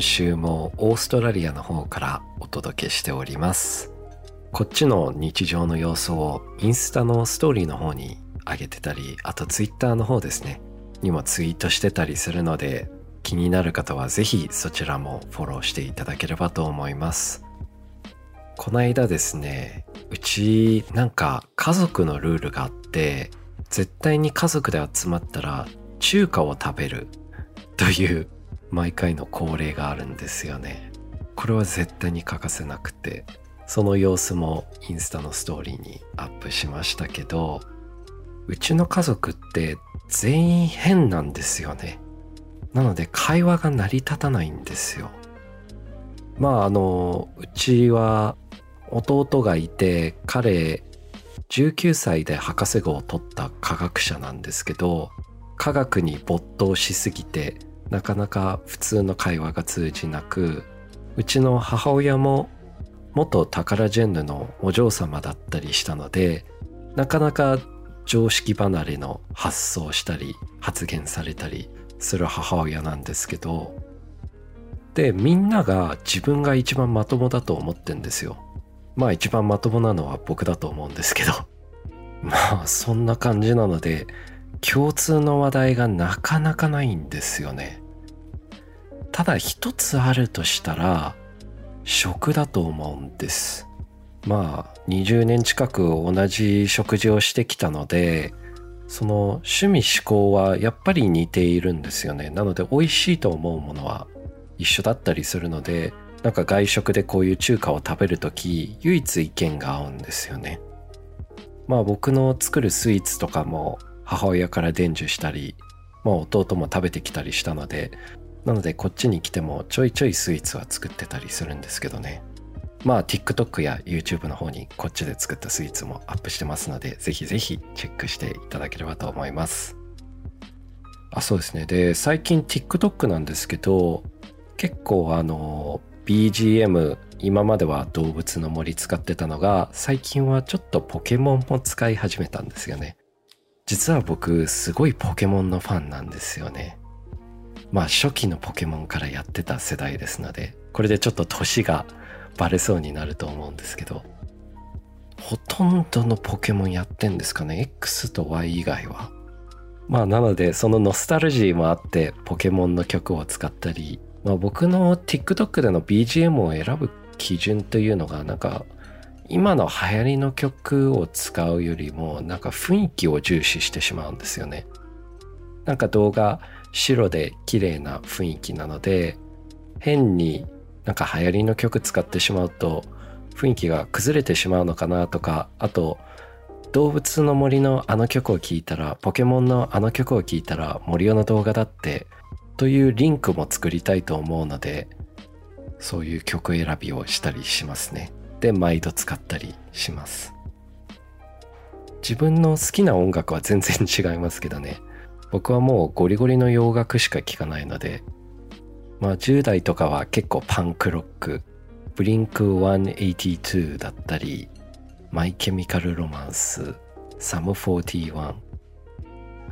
今週もオーストラリアの方からお届けしております。こっちの日常の様子をインスタのストーリーの方に上げてたりあとツイッターの方ですね。にもツイートしてたりするので気になる方はぜひそちらもフォローしていただければと思います。この間ですねうちなんか家族のルールがあって絶対に家族で集まったら中華を食べるという毎回の恒例があるんですよね。これは絶対に欠かせなくてその様子もインスタのストーリーにアップしましたけどうちの家族って全員変なんですよね。なので会話が成り立たないんですよ。まああのうちは弟がいて彼19歳で博士号を取った科学者なんですけど科学に没頭しすぎてなかなか普通の会話が通じなくうちの母親も元タカラジェンヌのお嬢様だったりしたのでなかなか常識離れの発想したり発言されたりする母親なんですけどでみんなが自分が一番まともだと思ってんですよ。まあ一番まともなのは僕だと思うんですけど。まあそんな感じなので共通の話題がなかなかないんですよね。ただ一つあるとしたら食だと思うんです。まあ20年近く同じ食事をしてきたのでその趣味思考はやっぱり似ているんですよね。なので美味しいと思うものは一緒だったりするのでなんか外食でこういう中華を食べるとき唯一意見が合うんですよね。まあ僕の作るスイーツとかも母親から伝授したり、まあ、弟も食べてきたりしたのでなのでこっちに来てもちょいちょいスイーツは作ってたりするんですけどね。まあ TikTok や YouTube の方にこっちで作ったスイーツもアップしてますのでぜひぜひチェックしていただければと思います。あそうですね。で最近 TikTok なんですけど結構あの BGM 今までは動物の森使ってたのが最近はちょっとポケモンも使い始めたんですよね。実は僕すごいポケモンのファンなんですよね。まあ初期のポケモンからやってた世代ですのでこれでちょっと年がバレそうになると思うんですけどほとんどのポケモンやってんですかね？X と Y 以外は。まあなのでそのノスタルジーもあってポケモンの曲を使ったり、まあ、僕の TikTok での BGM を選ぶ基準というのがなんか今の流行りの曲を使うよりもなんか雰囲気を重視してしまうんですよね。なんか動画白で綺麗な雰囲気なので変になんか流行りの曲使ってしまうと雰囲気が崩れてしまうのかなとかあと動物の森のあの曲を聴いたらポケモンのあの曲を聴いたら森尾の動画だってというリンクも作りたいと思うのでそういう曲選びをしたりしますね。で毎度使ったりします。自分の好きな音楽は全然違いますけどね。僕はもうゴリゴリの洋楽しか聴かないのでまあ10代とかは結構パンクロックブリンク182だったりマイケミカルロマンスサム41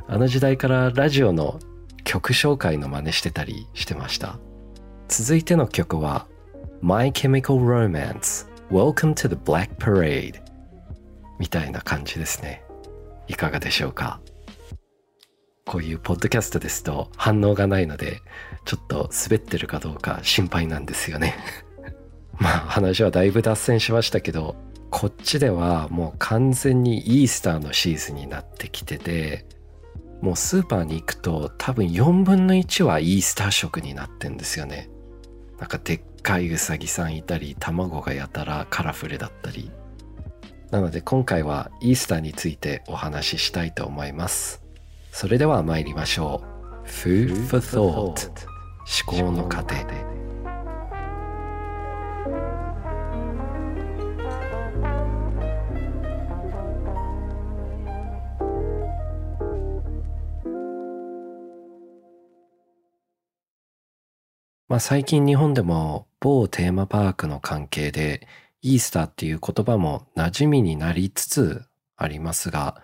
あの時代からラジオの曲紹介の真似してたりしてました。続いての曲は My Chemical Romance Welcome to the Black Parade みたいな感じですね。いかがでしょうか？こういうポッドキャストですと反応がないので、ちょっと滑ってるかどうか心配なんですよね まあ話はだいぶ脱線しましたけど、こっちではもう完全にイースターのシーズンになってきてて、もうスーパーに行くと多分4分の1はイースター食になってんですよね。なんかでっかいうさぎさんいたり卵がやたらカラフルだったり。なので今回はイースターについてお話ししたいと思います。それでは参りましょう。Food for Thought 思考の過程まあ最近日本でも某テーマパークの関係でイースターっていう言葉も馴染みになりつつありますが、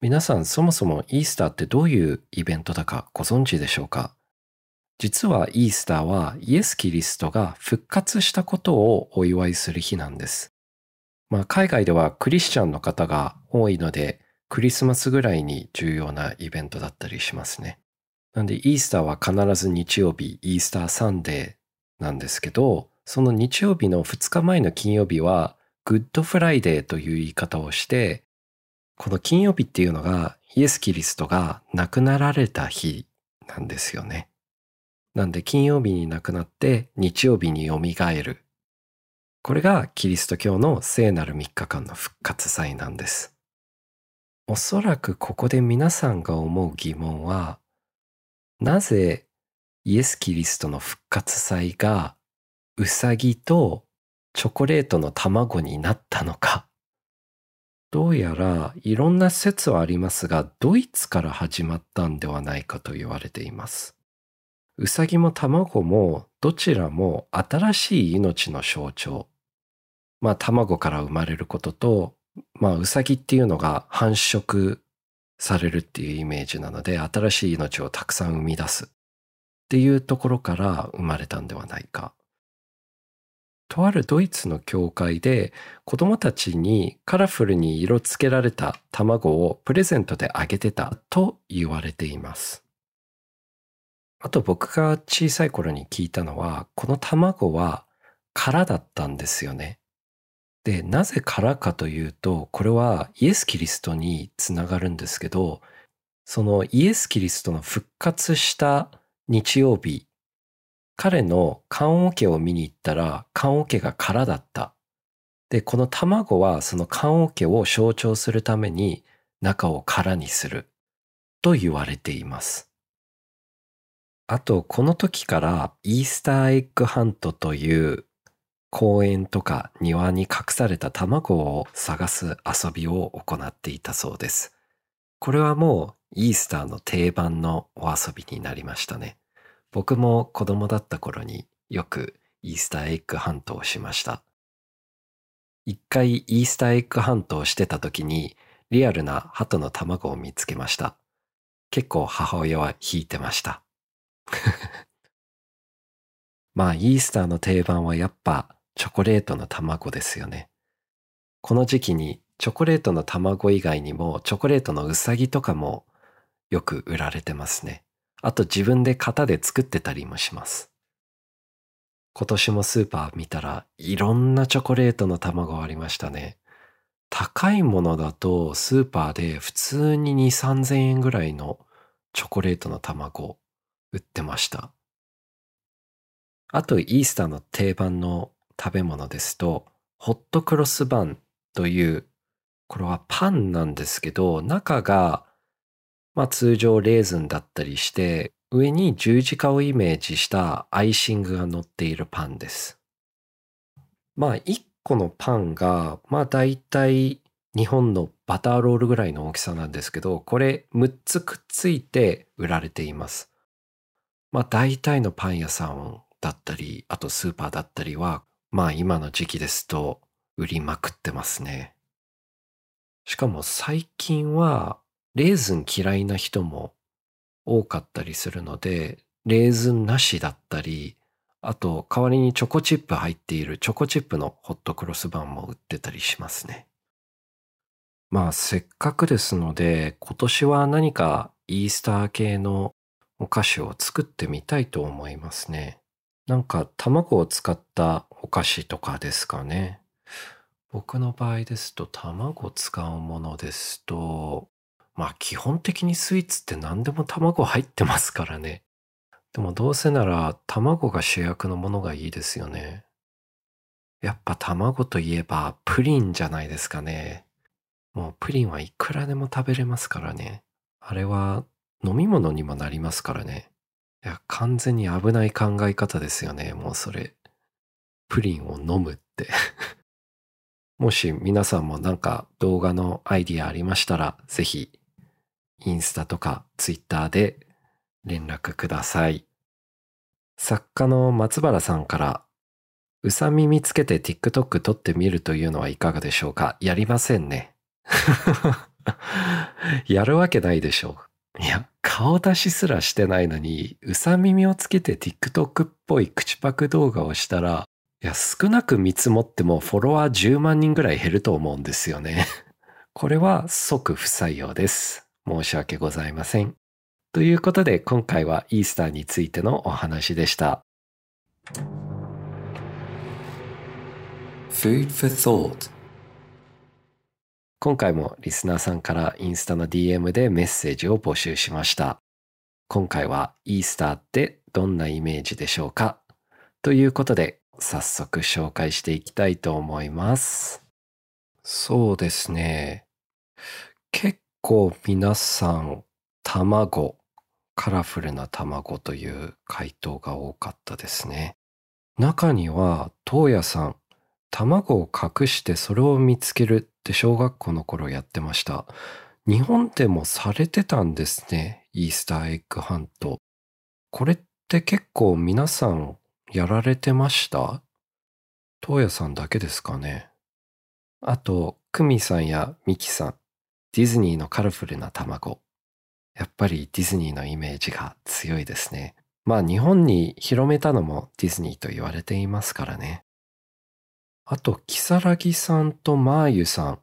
皆さんそもそもイースターってどういうイベントだかご存知でしょうか？実はイースターはイエス・キリストが復活したことをお祝いする日なんです。まあ海外ではクリスチャンの方が多いのでクリスマスぐらいに重要なイベントだったりしますね。なんでイースターは必ず日曜日、イースターサンデーなんですけど、その日曜日の2日前の金曜日は、Good Friday という言い方をして、この金曜日っていうのがイエス・キリストが亡くなられた日なんですよね。なんで金曜日に亡くなって日曜日によみがえる。これがキリスト教の聖なる3日間の復活祭なんです。おそらくここで皆さんが思う疑問は、なぜイエス・キリストの復活祭がうさぎとチョコレートの卵になったのか。どうやらいろんな説はありますが、ドイツから始まったんではないかと言われています。うさぎも卵もどちらも新しい命の象徴。まあ卵から生まれることと、まあうさぎっていうのが繁殖されるっていうイメージなので、新しい命をたくさん生み出すっていうところから生まれたんではないか。とあるドイツの教会で子供たちにカラフルに色付けられた卵をプレゼントであげてたと言われています。あと僕が小さい頃に聞いたのは、この卵は空だったんですよね。で、なぜ空かというと、これはイエス・キリストにつながるんですけど、そのイエス・キリストの復活した日曜日彼の棺桶を見に行ったら棺桶が空だった。で、この卵はその棺桶を象徴するために中を空にすると言われています。あと、この時からイースターエッグハントという公園とか庭に隠された卵を探す遊びを行っていたそうです。これはもうイースターの定番のお遊びになりましたね。僕も子供だった頃によくイースターエッグハントをしました。一回イースターエッグハントをしてた時にリアルな鳩の卵を見つけました。結構母親は引いてました。まあイースターの定番はやっぱチョコレートの卵ですよね。この時期にチョコレートの卵以外にもチョコレートのうさぎとかもよく売られてますね。あと自分で型で作ってたりもします。今年もスーパー見たらいろんなチョコレートの卵ありましたね。高いものだとスーパーで普通に2、3000円ぐらいのチョコレートの卵売ってました。あとイースターの定番の食べ物ですと、ホットクロスバンという、これはパンなんですけど、中がまあ通常レーズンだったりして、上に十字架をイメージしたアイシングが乗っているパンです。まあ1個のパンが、まあ大体日本のバターロールぐらいの大きさなんですけど、これ6つくっついて売られています。まあ大体のパン屋さんだったり、あとスーパーだったりは、まあ今の時期ですと売りまくってますね。しかも最近はレーズン嫌いな人も多かったりするので、レーズンなしだったり、あと代わりにチョコチップ入っているチョコチップのホットクロスバンも売ってたりしますね。まあせっかくですので今年は何かイースター系のお菓子を作ってみたいと思いますね。なんか卵を使ったお菓子とかですかね。僕の場合ですと卵を使うものですとまあ基本的にスイーツって何でも卵入ってますからね。でもどうせなら卵が主役のものがいいですよね。やっぱ卵といえばプリンじゃないですかね。もうプリンはいくらでも食べれますからね。あれは飲み物にもなりますからね。いや、完全に危ない考え方ですよね、もうそれ。プリンを飲むって もし皆さんもなんか動画のアイディアありましたら、ぜひ、インスタとかツイッターで連絡ください。作家の松原さんから、うさ耳つけて TikTok 撮ってみるというのはいかがでしょうか？やりませんね。やるわけないでしょう。いや、顔出しすらしてないのに、うさ耳をつけて TikTok っぽい口パク動画をしたら、いや、少なく見積もってもフォロワー10万人ぐらい減ると思うんですよね。これは即不採用です。申し訳ございません。ということで今回はイースターについてのお話でした。Food for Thought 今回もリスナーさんからインスタの DM でメッセージを募集しました。今回はイースターってどんなイメージでしょうか？ということで早速紹介していきたいと思います。そうですね。結構皆さん、卵、カラフルな卵という回答が多かったですね。中には、東野さん、卵を隠してそれを見つけるって小学校の頃やってました。日本でもされてたんですね。イースターエッグハント。これって結構皆さんやられてました？東野さんだけですかね？あと、クミさんやミキさん、ディズニーのカラフルな卵。やっぱりディズニーのイメージが強いですね。まあ日本に広めたのもディズニーと言われていますからね。あと、キサラギさんとマーユさん。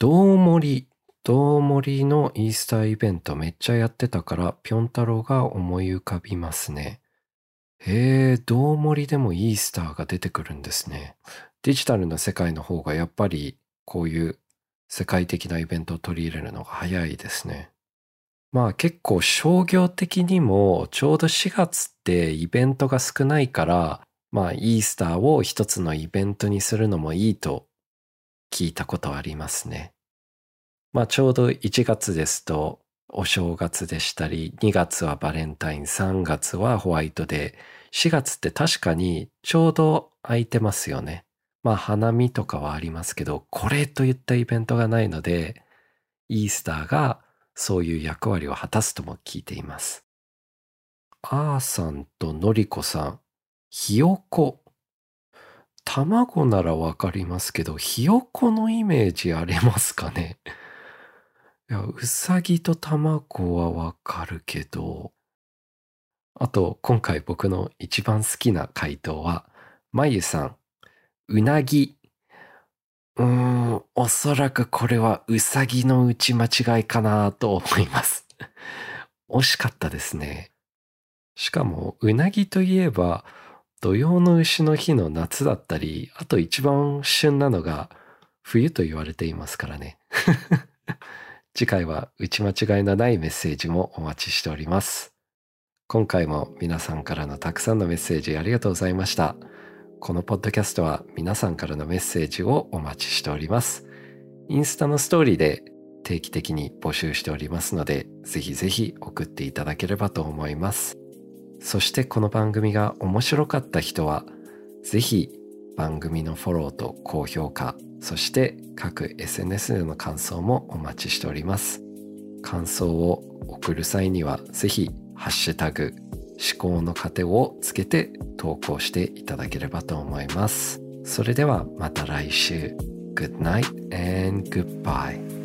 どうもり、どうもりのイースターイベントめっちゃやってたから、ぴょん太郎が思い浮かびますね。へえ、どうもりでもイースターが出てくるんですね。デジタルの世界の方がやっぱりこういう世界的なイベントを取り入れるのが早いですね。まあ結構商業的にもちょうど4月ってイベントが少ないからまあイースターを一つのイベントにするのもいいと聞いたことありますね。まあちょうど1月ですとお正月でしたり2月はバレンタイン3月はホワイトデー4月って確かにちょうど空いてますよね。まあ花見とかはありますけど、これといったイベントがないので、イースターがそういう役割を果たすとも聞いています。あーさんとのりこさん、ひよこ。卵ならわかりますけど、ひよこのイメージありますかね？いや、うさぎと卵はわかるけど、あと、今回僕の一番好きな回答は、まゆさん、うなぎ。うーん、おそらくこれはうさぎの打ち間違いかなと思います。惜しかったですね。しかも、うなぎといえば、土曜の牛の日の夏だったり、あと一番旬なのが冬と言われていますからね。次回は打ち間違いのないメッセージもお待ちしております。今回も皆さんからのたくさんのメッセージありがとうございました。このポッドキャストは皆さんからのメッセージをお待ちしております。インスタのストーリーで定期的に募集しておりますので、ぜひぜひ送っていただければと思います。そしてこの番組が面白かった人は、ぜひ番組のフォローと高評価、そして各 SNS での感想もお待ちしております。感想を送る際には、ぜひハッシュタグ思考の糧をつけて投稿していただければと思います。それではまた来週。Good night and goodbye.